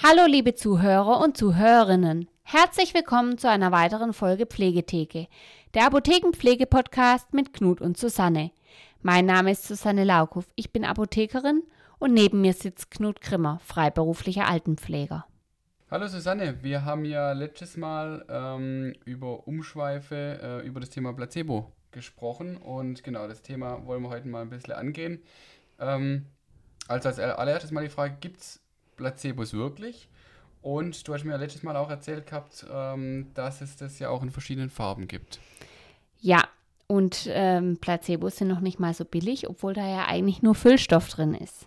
Hallo liebe Zuhörer und Zuhörerinnen. Herzlich willkommen zu einer weiteren Folge Pflegetheke, der Apothekenpflege-Podcast mit Knut und Susanne. Mein Name ist Susanne Laukow, ich bin Apothekerin und neben mir sitzt Knut Grimmer, freiberuflicher Altenpfleger. Hallo Susanne, wir haben ja letztes Mal ähm, über Umschweife, äh, über das Thema Placebo gesprochen und genau das Thema wollen wir heute mal ein bisschen angehen. Ähm, also als allererstes mal die Frage, gibt es Placebos wirklich? Und du hast mir ja letztes Mal auch erzählt gehabt, ähm, dass es das ja auch in verschiedenen Farben gibt. Ja, und ähm, Placebos sind noch nicht mal so billig, obwohl da ja eigentlich nur Füllstoff drin ist.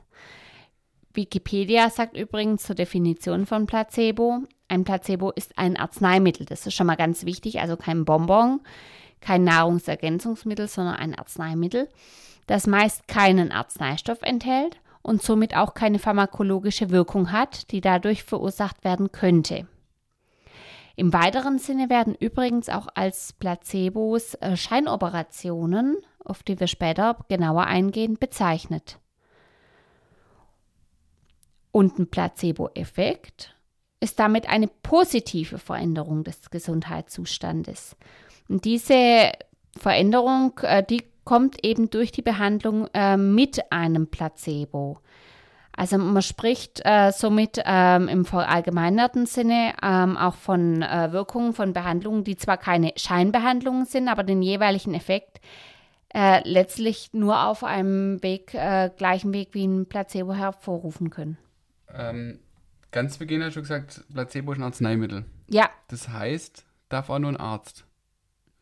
Wikipedia sagt übrigens zur Definition von Placebo, ein Placebo ist ein Arzneimittel. Das ist schon mal ganz wichtig, also kein Bonbon, kein Nahrungsergänzungsmittel, sondern ein Arzneimittel, das meist keinen Arzneistoff enthält und somit auch keine pharmakologische Wirkung hat, die dadurch verursacht werden könnte. Im weiteren Sinne werden übrigens auch als Placebos äh, Scheinoperationen, auf die wir später genauer eingehen, bezeichnet. Und ein Placebo-Effekt ist damit eine positive Veränderung des Gesundheitszustandes. Und diese Veränderung, äh, die kommt eben durch die Behandlung äh, mit einem Placebo. Also man spricht äh, somit ähm, im verallgemeinerten Sinne ähm, auch von äh, Wirkungen von Behandlungen, die zwar keine Scheinbehandlungen sind, aber den jeweiligen Effekt äh, letztlich nur auf einem Weg, äh, gleichen Weg wie ein Placebo hervorrufen können. Ähm, ganz zu Beginn hast du gesagt, Placebo ist ein Arzneimittel. Ja. Das heißt, darf auch nur ein Arzt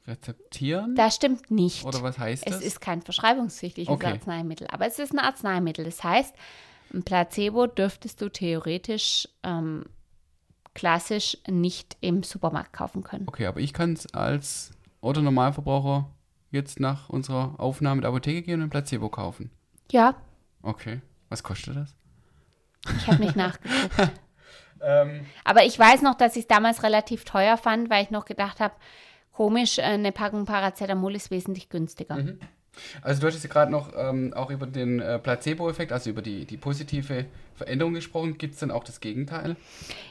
rezeptieren? Das stimmt nicht. Oder was heißt das? Es ist kein verschreibungspflichtiges Okay. Arzneimittel, aber es ist ein Arzneimittel. Das heißt, ein Placebo dürftest du theoretisch ähm, klassisch nicht im Supermarkt kaufen können. Okay, aber ich kann es als Otto Normalverbraucher jetzt nach unserer Aufnahme der Apotheke gehen und ein Placebo kaufen. Ja, Okay. Was kostet das? ich habe nicht nachgeguckt. Ähm, Aber ich weiß noch, dass ich es damals relativ teuer fand, weil ich noch gedacht habe, komisch, äh, eine Packung Paracetamol ist wesentlich günstiger. also du hattest ja gerade noch ähm, auch über den äh, Placebo-Effekt, also über die, die positive Veränderung gesprochen. Gibt es dann auch das Gegenteil?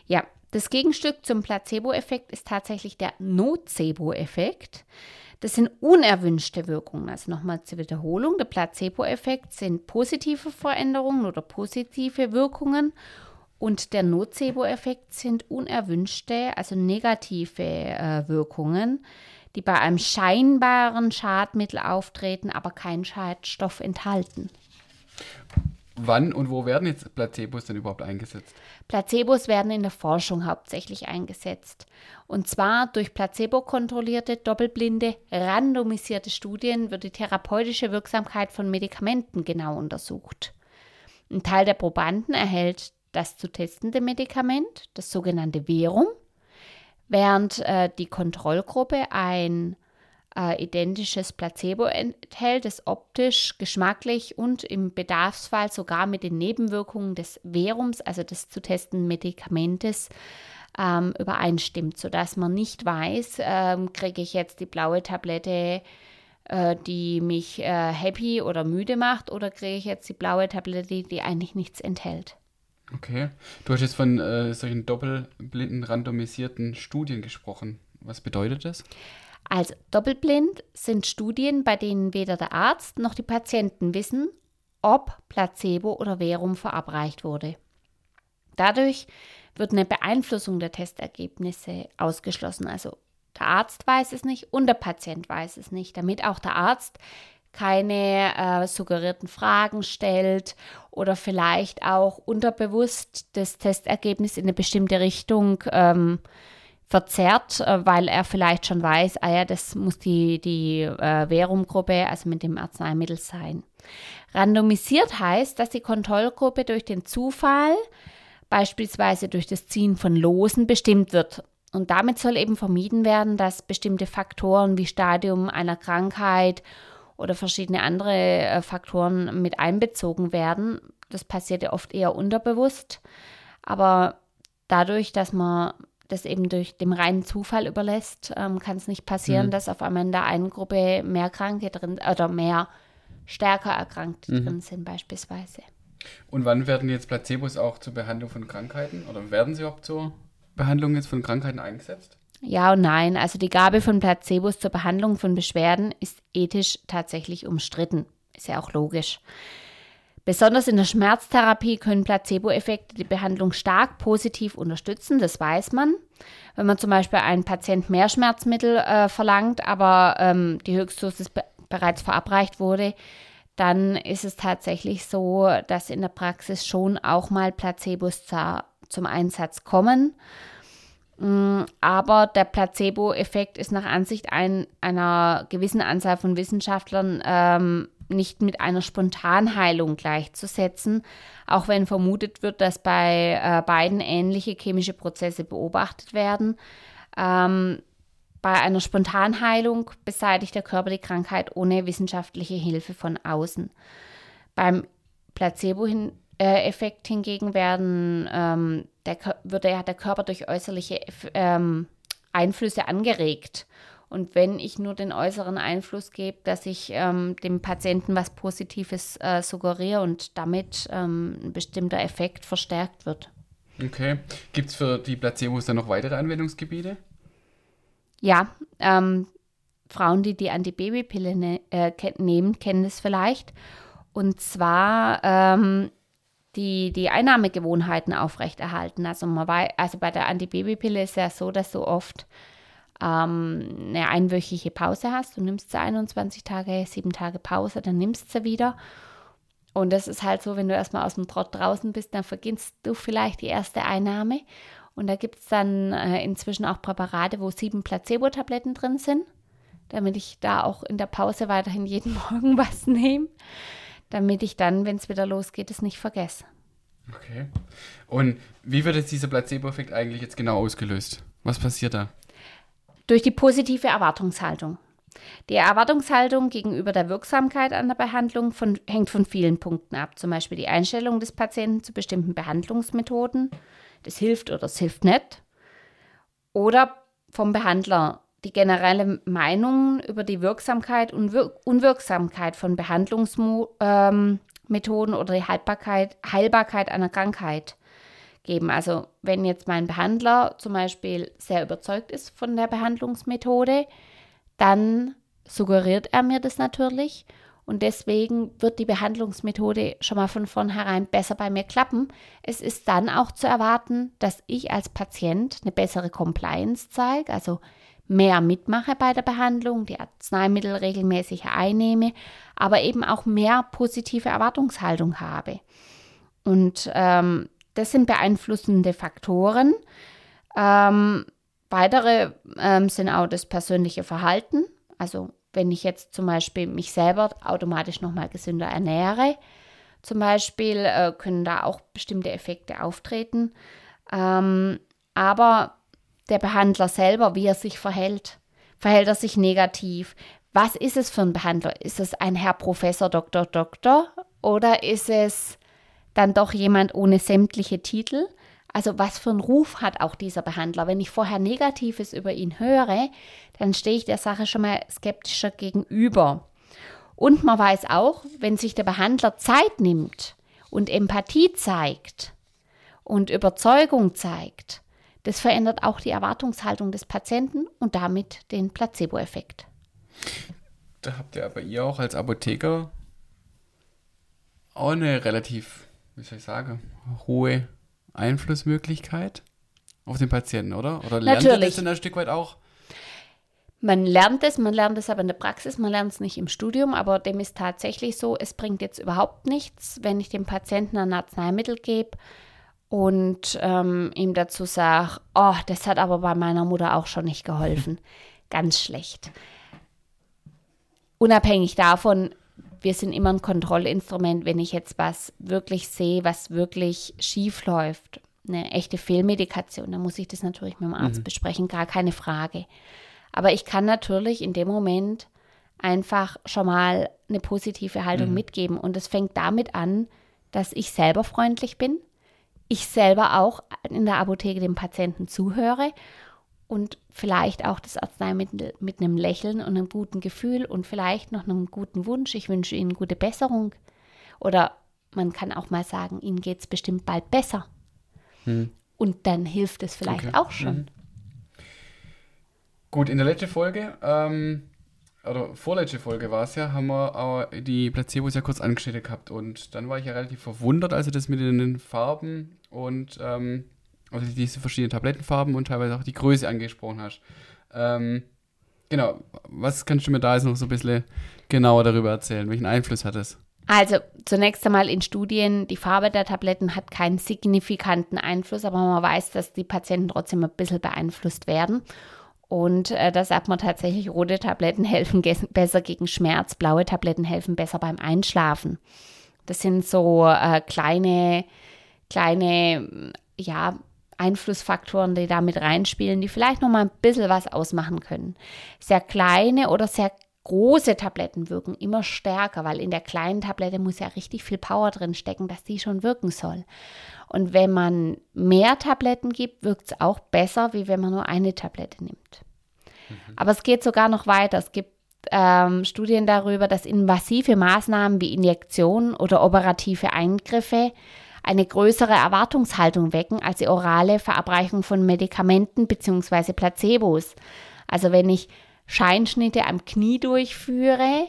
Ja, das Gegenstück zum Placebo-Effekt ist tatsächlich der Nocebo-Effekt. Das sind unerwünschte Wirkungen. Also nochmal zur Wiederholung. Der Placebo-Effekt sind positive Veränderungen oder positive Wirkungen. Und der Nocebo-Effekt sind unerwünschte, also negative äh, Wirkungen, die bei einem scheinbaren Schadmittel auftreten, aber keinen Schadstoff enthalten. Wann und wo werden jetzt Placebos denn überhaupt eingesetzt? Placebos werden in der Forschung hauptsächlich eingesetzt. Und zwar durch placebo-kontrollierte, doppelblinde, randomisierte Studien wird die therapeutische Wirksamkeit von Medikamenten genau untersucht. Ein Teil der Probanden erhält das zu testende Medikament, das sogenannte Verum, während äh, die Kontrollgruppe ein äh, identisches Placebo enthält, das optisch, geschmacklich und im Bedarfsfall sogar mit den Nebenwirkungen des Verums, also des zu testenden Medikamentes, ähm, übereinstimmt, sodass man nicht weiß, ähm, kriege ich jetzt die blaue Tablette, äh, die mich äh, happy oder müde macht, oder kriege ich jetzt die blaue Tablette, die eigentlich nichts enthält. Okay. Du hast jetzt von äh, solchen doppelblinden, randomisierten Studien gesprochen. Was bedeutet das? Also doppelblind sind Studien, bei denen weder der Arzt noch die Patienten wissen, ob Placebo oder Verum verabreicht wurde. Dadurch wird eine Beeinflussung der Testergebnisse ausgeschlossen. Also der Arzt weiß es nicht und der Patient weiß es nicht, damit auch der Arzt keine äh, suggerierten Fragen stellt oder vielleicht auch unterbewusst das Testergebnis in eine bestimmte Richtung ähm, verzerrt, äh, weil er vielleicht schon weiß, ah ja, das muss die, die äh, Verum-Gruppe, also mit dem Arzneimittel sein. Randomisiert heißt, dass die Kontrollgruppe durch den Zufall, beispielsweise durch das Ziehen von Losen, bestimmt wird. Und damit soll eben vermieden werden, dass bestimmte Faktoren wie Stadium einer Krankheit oder verschiedene andere äh, Faktoren mit einbezogen werden. Das passiert ja oft eher unterbewusst. Aber dadurch, dass man das eben durch dem reinen Zufall überlässt, ähm, kann es nicht passieren, Mhm. dass auf einmal in der einen Gruppe mehr Kranke drin oder mehr stärker Erkrankte Mhm. drin sind beispielsweise. Und wann werden jetzt Placebos auch zur Behandlung von Krankheiten oder werden sie überhaupt zur Behandlung jetzt von Krankheiten eingesetzt? Ja und nein. Also die Gabe von Placebos zur Behandlung von Beschwerden ist ethisch tatsächlich umstritten. Ist ja auch logisch. Besonders in der Schmerztherapie können Placebo-Effekte die Behandlung stark positiv unterstützen, das weiß man. Wenn man zum Beispiel einen Patient mehr Schmerzmittel äh, verlangt, aber ähm, die Höchstdosis be bereits verabreicht wurde, dann ist es tatsächlich so, dass in der Praxis schon auch mal Placebos zum Einsatz kommen. Mm, aber der Placebo-Effekt ist nach Ansicht ein, einer gewissen Anzahl von Wissenschaftlern ähm, nicht mit einer Spontanheilung gleichzusetzen, auch wenn vermutet wird, dass bei äh, beiden ähnliche chemische Prozesse beobachtet werden. Ähm, bei einer Spontanheilung beseitigt der Körper die Krankheit ohne wissenschaftliche Hilfe von außen. Beim Placebo-Effekt hingegen werden, ähm, der, wird ja der Körper durch äußerliche ähm, Einflüsse angeregt. Und wenn ich nur den äußeren Einfluss gebe, dass ich ähm, dem Patienten was Positives äh, suggeriere und damit ähm, ein bestimmter Effekt verstärkt wird. Okay. Gibt es für die Placebos dann noch weitere Anwendungsgebiete? Ja, ähm, Frauen, die die Antibabypille ne äh, nehmen, kennen es vielleicht. Und zwar ähm, die, die Einnahmegewohnheiten aufrechterhalten. Also, man weiß, also bei der Antibabypille ist ja so, dass du oft ähm, eine einwöchige Pause hast. Du nimmst sie 21 Tage, sieben Tage Pause, dann nimmst sie wieder. Und das ist halt so, wenn du erstmal aus dem Trott draußen bist, dann vergisst du vielleicht die erste Einnahme. Und da gibt es dann äh, inzwischen auch Präparate, wo sieben Placebo-Tabletten drin sind, damit ich da auch in der Pause weiterhin jeden Morgen was nehme, damit ich dann, wenn es wieder losgeht, es nicht vergesse. Okay. Und wie wird jetzt dieser Placebo-Effekt eigentlich jetzt genau ausgelöst? Was passiert da? Durch die positive Erwartungshaltung. Die Erwartungshaltung gegenüber der Wirksamkeit an der Behandlung von, hängt von vielen Punkten ab, zum Beispiel die Einstellung des Patienten zu bestimmten Behandlungsmethoden, das hilft oder das hilft nicht, oder vom Behandler die generelle Meinung über die Wirksamkeit und Wir Unwirksamkeit von Behandlungsmethoden ähm, oder die Haltbarkeit, Heilbarkeit einer Krankheit geben. Also wenn jetzt mein Behandler zum Beispiel sehr überzeugt ist von der Behandlungsmethode, dann suggeriert er mir das natürlich und deswegen wird die Behandlungsmethode schon mal von vornherein besser bei mir klappen. Es ist dann auch zu erwarten, dass ich als Patient eine bessere Compliance zeige, also mehr mitmache bei der Behandlung, die Arzneimittel regelmäßig einnehme, aber eben auch mehr positive Erwartungshaltung habe. Und ähm, das sind beeinflussende Faktoren. Ähm, weitere ähm, sind auch das persönliche Verhalten. Also wenn ich jetzt zum Beispiel mich selber automatisch nochmal gesünder ernähre, zum Beispiel äh, können da auch bestimmte Effekte auftreten. Ähm, aber der Behandler selber, wie er sich verhält, verhält er sich negativ? Was ist es für ein Behandler? Ist es ein Herr Professor, Doktor, Doktor oder ist es dann doch jemand ohne sämtliche Titel. Also was für einen Ruf hat auch dieser Behandler? Wenn ich vorher Negatives über ihn höre, dann stehe ich der Sache schon mal skeptischer gegenüber. Und man weiß auch, wenn sich der Behandler Zeit nimmt und Empathie zeigt und Überzeugung zeigt, das verändert auch die Erwartungshaltung des Patienten und damit den Placebo-Effekt. Da habt ihr aber ihr auch als Apotheker auch eine relativ wie soll ich sagen, hohe Einflussmöglichkeit auf den Patienten, oder? Oder lernt Natürlich. das dann ein Stück weit auch? Man lernt es, man lernt es aber in der Praxis, man lernt es nicht im Studium, aber dem ist tatsächlich so, es bringt jetzt überhaupt nichts, wenn ich dem Patienten ein Arzneimittel gebe und ähm, ihm dazu sage, oh, das hat aber bei meiner Mutter auch schon nicht geholfen. Ganz schlecht. Unabhängig davon, wir sind immer ein Kontrollinstrument, wenn ich jetzt was wirklich sehe, was wirklich schief läuft, eine echte Fehlmedikation, dann muss ich das natürlich mit dem Arzt mhm. besprechen, gar keine Frage. Aber ich kann natürlich in dem Moment einfach schon mal eine positive Haltung mhm. mitgeben. Und es fängt damit an, dass ich selber freundlich bin, ich selber auch in der Apotheke dem Patienten zuhöre und vielleicht auch das Arzneimittel mit einem Lächeln und einem guten Gefühl und vielleicht noch einem guten Wunsch. Ich wünsche Ihnen gute Besserung oder man kann auch mal sagen, Ihnen geht es bestimmt bald besser. Hm. Und dann hilft es vielleicht okay. auch schon. Mhm. Gut, in der letzten Folge, ähm, oder vorletzte Folge war es ja, haben wir die Placebos ja kurz angeschnitten gehabt. Und dann war ich ja relativ verwundert, als du das mit den Farben und ähm, also diese verschiedenen Tablettenfarben und teilweise auch die Größe angesprochen hast. Ähm, genau, was kannst du mir da jetzt noch so ein bisschen genauer darüber erzählen? Welchen Einfluss hat es? Also zunächst einmal in Studien, die Farbe der Tabletten hat keinen signifikanten Einfluss, aber man weiß, dass die Patienten trotzdem ein bisschen beeinflusst werden. Und äh, da sagt man tatsächlich, rote Tabletten helfen besser gegen Schmerz, blaue Tabletten helfen besser beim Einschlafen. Das sind so äh, kleine, kleine, ja, Einflussfaktoren, die da mit reinspielen, die vielleicht noch mal ein bisschen was ausmachen können. Sehr kleine oder sehr große Tabletten wirken immer stärker, weil in der kleinen Tablette muss ja richtig viel Power drin stecken, dass die schon wirken soll. Und wenn man mehr Tabletten gibt, wirkt es auch besser, wie wenn man nur eine Tablette nimmt. Mhm. Aber es geht sogar noch weiter. Es gibt ähm, Studien darüber, dass invasive Maßnahmen wie Injektionen oder operative Eingriffe eine größere Erwartungshaltung wecken als die orale Verabreichung von Medikamenten bzw. Placebos. Also wenn ich Scheinschnitte am Knie durchführe,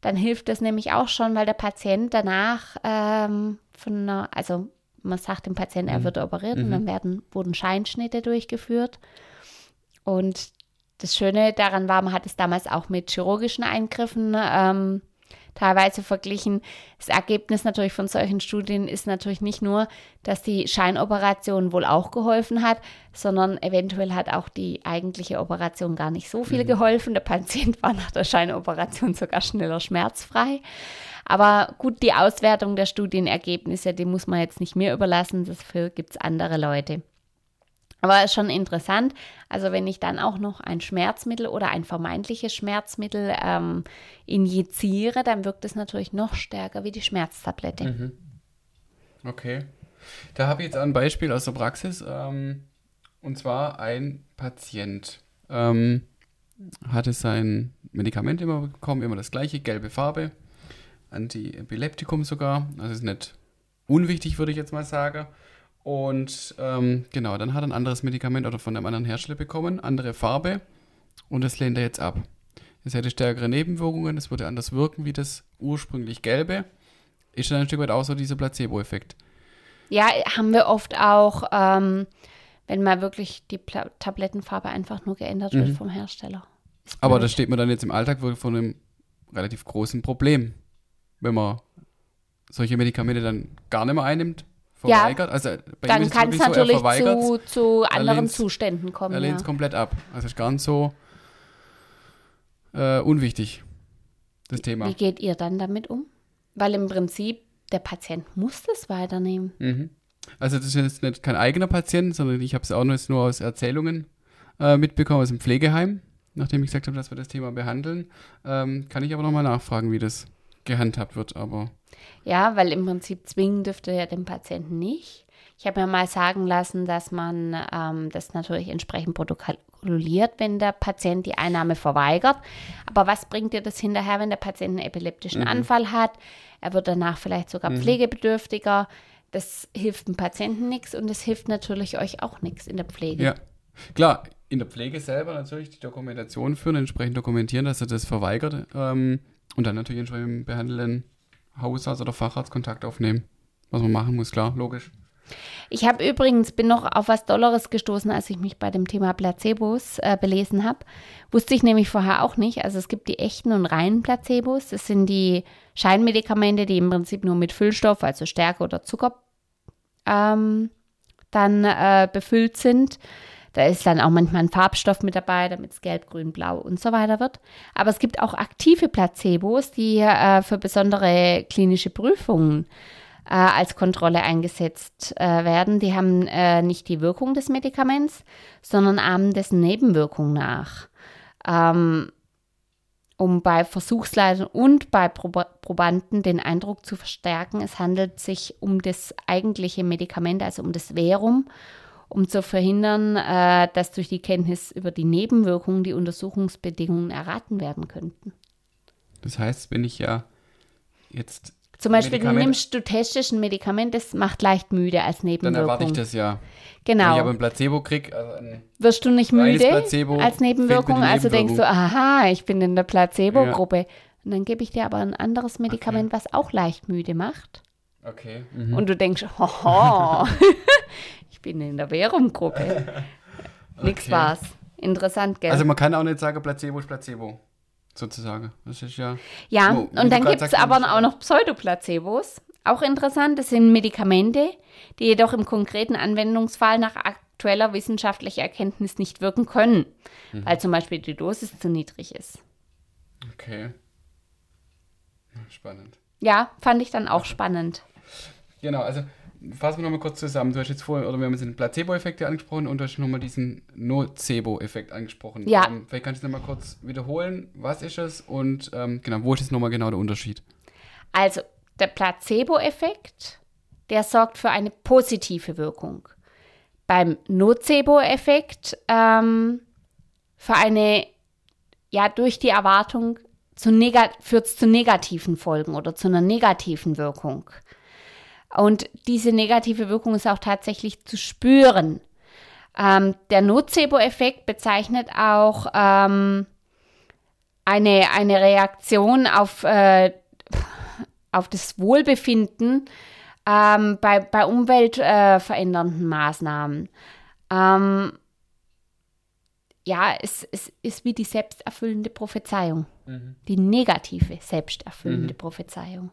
dann hilft das nämlich auch schon, weil der Patient danach ähm, von einer, also man sagt dem Patienten, er mhm. wird operiert mhm. und dann werden, wurden Scheinschnitte durchgeführt. Und das Schöne daran war, man hat es damals auch mit chirurgischen Eingriffen ähm, teilweise verglichen. Das Ergebnis natürlich von solchen Studien ist natürlich nicht nur, dass die Scheinoperation wohl auch geholfen hat, sondern eventuell hat auch die eigentliche Operation gar nicht so viel mhm. geholfen. Der Patient war nach der Scheinoperation sogar schneller schmerzfrei. Aber gut, die Auswertung der Studienergebnisse, die muss man jetzt nicht mir überlassen, dafür gibt es andere Leute. Aber ist schon interessant. Also wenn ich dann auch noch ein Schmerzmittel oder ein vermeintliches Schmerzmittel ähm, injiziere, dann wirkt es natürlich noch stärker wie die Schmerztablette. Mhm. Okay. Da habe ich jetzt ein Beispiel aus der Praxis. Ähm, und zwar ein Patient ähm, hatte sein Medikament immer bekommen, immer das gleiche, gelbe Farbe, Antiepileptikum sogar. Also ist nicht unwichtig, würde ich jetzt mal sagen. Und ähm, genau, dann hat er ein anderes Medikament oder von einem anderen Hersteller bekommen, andere Farbe und das lehnt er jetzt ab. Es hätte stärkere Nebenwirkungen, es würde anders wirken wie das ursprünglich gelbe. Ist dann ein Stück weit auch so dieser Placebo-Effekt. Ja, haben wir oft auch, ähm, wenn mal wirklich die Pla Tablettenfarbe einfach nur geändert wird mhm. vom Hersteller. Aber da steht man dann jetzt im Alltag wirklich vor einem relativ großen Problem, wenn man solche Medikamente dann gar nicht mehr einnimmt verweigert. Ja, also dann kann es natürlich so, zu, zu anderen Zuständen kommen. Er lehnt es ja. komplett ab. Also ist ganz so äh, unwichtig, das Thema. Wie geht ihr dann damit um? Weil im Prinzip der Patient muss das weiternehmen. Mhm. Also das ist jetzt nicht kein eigener Patient, sondern ich habe es auch nur, nur aus Erzählungen äh, mitbekommen aus dem Pflegeheim, nachdem ich gesagt habe, dass wir das Thema behandeln. Ähm, kann ich aber nochmal nachfragen, wie das gehandhabt wird, aber. Ja, weil im Prinzip zwingen dürfte ja den Patienten nicht. Ich habe mir mal sagen lassen, dass man ähm, das natürlich entsprechend protokolliert, wenn der Patient die Einnahme verweigert. Aber was bringt dir das hinterher, wenn der Patient einen epileptischen mhm. Anfall hat? Er wird danach vielleicht sogar mhm. pflegebedürftiger. Das hilft dem Patienten nichts und es hilft natürlich euch auch nichts in der Pflege. Ja, klar, in der Pflege selber natürlich die Dokumentation führen, entsprechend dokumentieren, dass er das verweigert. Ähm, und dann natürlich entsprechend behandelnden Hausarzt oder Facharzt Kontakt aufnehmen. Was man machen muss, klar, logisch. Ich habe übrigens, bin noch auf was Dolleres gestoßen, als ich mich bei dem Thema Placebos äh, belesen habe. Wusste ich nämlich vorher auch nicht. Also es gibt die echten und reinen Placebos. Das sind die Scheinmedikamente, die im Prinzip nur mit Füllstoff, also Stärke oder Zucker, ähm, dann äh, befüllt sind. Da ist dann auch manchmal ein Farbstoff mit dabei, damit es gelb, grün, blau und so weiter wird. Aber es gibt auch aktive Placebos, die äh, für besondere klinische Prüfungen äh, als Kontrolle eingesetzt äh, werden. Die haben äh, nicht die Wirkung des Medikaments, sondern ahmen dessen Nebenwirkung nach. Ähm, um bei Versuchsleitern und bei Probanden den Eindruck zu verstärken, es handelt sich um das eigentliche Medikament, also um das Verum um zu verhindern, äh, dass durch die Kenntnis über die Nebenwirkungen die Untersuchungsbedingungen erraten werden könnten. Das heißt, wenn ich ja jetzt Zum Beispiel, du nimmst du testest ein Medikament, das macht leicht müde als Dann Nebenwirkung. erwarte ich das ja. Wenn ich aber Genau. ein Placebo kriege, also ein, Wirst du nicht müde Placebo als Nebenwirkung? Also denkst du, aha, ich bin in der Placebo-Gruppe. Und dann gebe ich dir aber ein anderes Medikament, was auch leicht müde macht. okay. Mhm. Und du denkst, hoho, ich bin in der Verum-Gruppe. Nix Okay. war's. Interessant, gell? Also man kann auch nicht sagen, Placebo ist Placebo. Sozusagen. Das ist ja. ja, wo- und dann gibt es aber auch noch Pseudoplacebos. Auch interessant, das sind Medikamente, die jedoch im konkreten Anwendungsfall nach aktueller wissenschaftlicher Erkenntnis nicht wirken können, Mhm. weil zum Beispiel die Dosis zu niedrig ist. Okay. Spannend. Ja, fand ich dann auch spannend. Genau, also fassen wir nochmal kurz zusammen. Du hast jetzt vorhin, oder wir haben jetzt den Placebo-Effekt ja angesprochen und du hast nochmal diesen Nocebo-Effekt angesprochen. Ja. Ähm, vielleicht kannst du nochmal kurz wiederholen, was ist es und ähm, genau, wo ist jetzt nochmal genau der Unterschied? Also der Placebo-Effekt, der sorgt für eine positive Wirkung. Beim Nocebo-Effekt ähm, für eine, ja, durch die Erwartung zu führt es zu negativen Folgen oder zu einer negativen Wirkung. Und diese negative Wirkung ist auch tatsächlich zu spüren. Ähm, der Nocebo-Effekt bezeichnet auch ähm, eine, eine Reaktion auf äh, auf das Wohlbefinden ähm, bei, bei umweltverändernden äh, Maßnahmen. Ähm, ja, es, es ist wie die selbsterfüllende Prophezeiung, die negative selbsterfüllende Prophezeiung.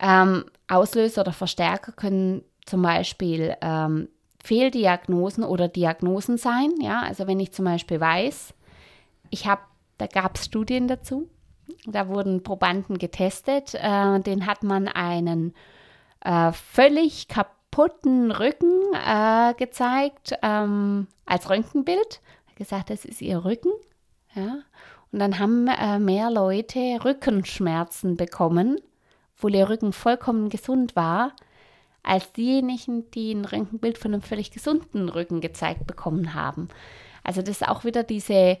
Ähm, Auslöser oder Verstärker können zum Beispiel ähm, Fehldiagnosen oder Diagnosen sein. Ja, also wenn ich zum Beispiel weiß, ich habe, da gab es Studien dazu, da wurden Probanden getestet, äh, den hat man einen äh, völlig kaputten Rücken äh, gezeigt ähm, als Röntgenbild. Gesagt, das ist ihr Rücken. Ja. Und dann haben äh, mehr Leute Rückenschmerzen bekommen, obwohl ihr Rücken vollkommen gesund war, als diejenigen, die ein Röntgenbild von einem völlig gesunden Rücken gezeigt bekommen haben. Also das ist auch wieder diese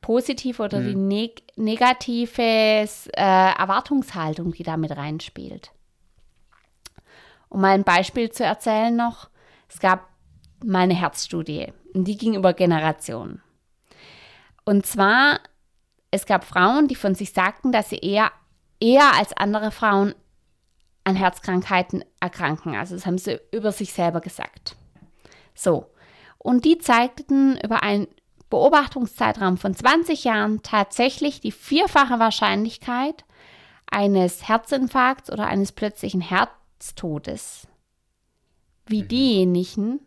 positive oder die neg negative äh, Erwartungshaltung, die da mit reinspielt. Um mal ein Beispiel zu erzählen noch, es gab mal eine Herzstudie und die ging über Generationen. Und zwar, es gab Frauen, die von sich sagten, dass sie eher, eher als andere Frauen an Herzkrankheiten erkranken. Also das haben sie über sich selber gesagt. So, und die zeigten über einen Beobachtungszeitraum von 20 Jahren tatsächlich die vierfache Wahrscheinlichkeit eines Herzinfarkts oder eines plötzlichen Herztodes wie diejenigen,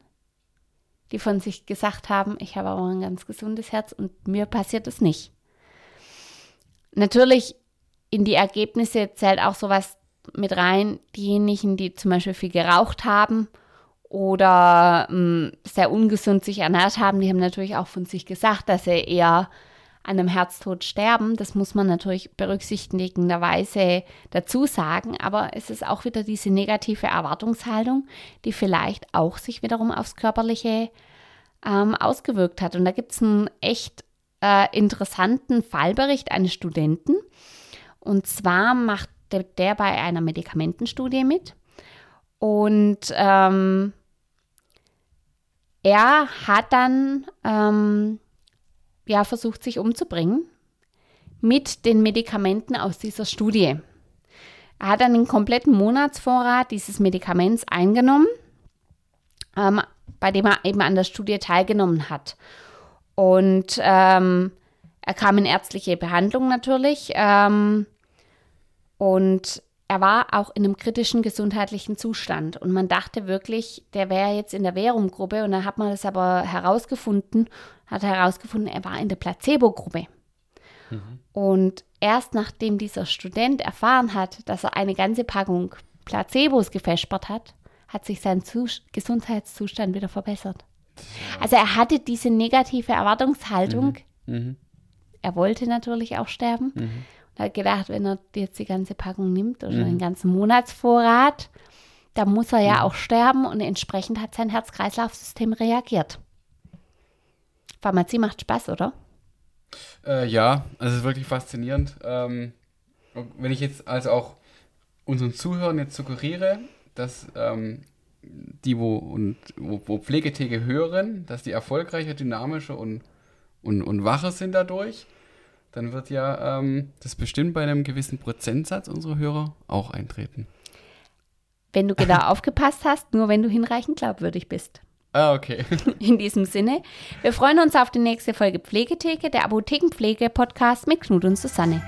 die von sich gesagt haben, ich habe aber ein ganz gesundes Herz und mir passiert es nicht. Natürlich in die Ergebnisse zählt auch sowas mit rein, diejenigen, die zum Beispiel viel geraucht haben oder mh, sehr ungesund sich ernährt haben, die haben natürlich auch von sich gesagt, dass sie eher an einem Herztod sterben. Das muss man natürlich berücksichtigenderweise dazu sagen, aber es ist auch wieder diese negative Erwartungshaltung, die vielleicht auch sich wiederum aufs Körperliche ähm, ausgewirkt hat. Und da gibt es einen echt äh, interessanten Fallbericht eines Studenten. Und zwar macht der, der bei einer Medikamentenstudie mit. Und ähm, er hat dann ähm, ja, versucht, sich umzubringen mit den Medikamenten aus dieser Studie. Er hat dann den kompletten Monatsvorrat dieses Medikaments eingenommen, ähm, bei dem er eben an der Studie teilgenommen hat. Und ähm, er kam in ärztliche Behandlung natürlich. Ähm, und er war auch in einem kritischen gesundheitlichen Zustand. Und man dachte wirklich, der wäre jetzt in der Verum-Gruppe. Und dann hat man das aber herausgefunden, hat herausgefunden, er war in der Placebo-Gruppe. Mhm. Und erst nachdem dieser Student erfahren hat, dass er eine ganze Packung Placebos gefespert hat, hat sich sein Zus Gesundheitszustand wieder verbessert. Also er hatte diese negative Erwartungshaltung. Mhm. Er wollte natürlich auch sterben. Mhm. Und hat gedacht, wenn er jetzt die ganze Packung nimmt oder den ganzen Monatsvorrat, dann muss er ja auch sterben und entsprechend hat sein Herz-Kreislauf-System reagiert. Pharmazie macht Spaß, oder? Äh, ja, also es ist wirklich faszinierend. Ähm, wenn ich jetzt also auch unseren Zuhörern jetzt suggeriere, dass ähm, die, wo, und, wo, wo Pflegetheke hören, dass die erfolgreicher, dynamischer und, und, und wacher sind dadurch, dann wird ja ähm, das bestimmt bei einem gewissen Prozentsatz unserer Hörer auch eintreten. Wenn du genau aufgepasst hast, nur wenn du hinreichend glaubwürdig bist. Ah, okay. In diesem Sinne, wir freuen uns auf die nächste Folge Pflegetheke, der Apothekenpflege-Podcast mit Knut und Susanne.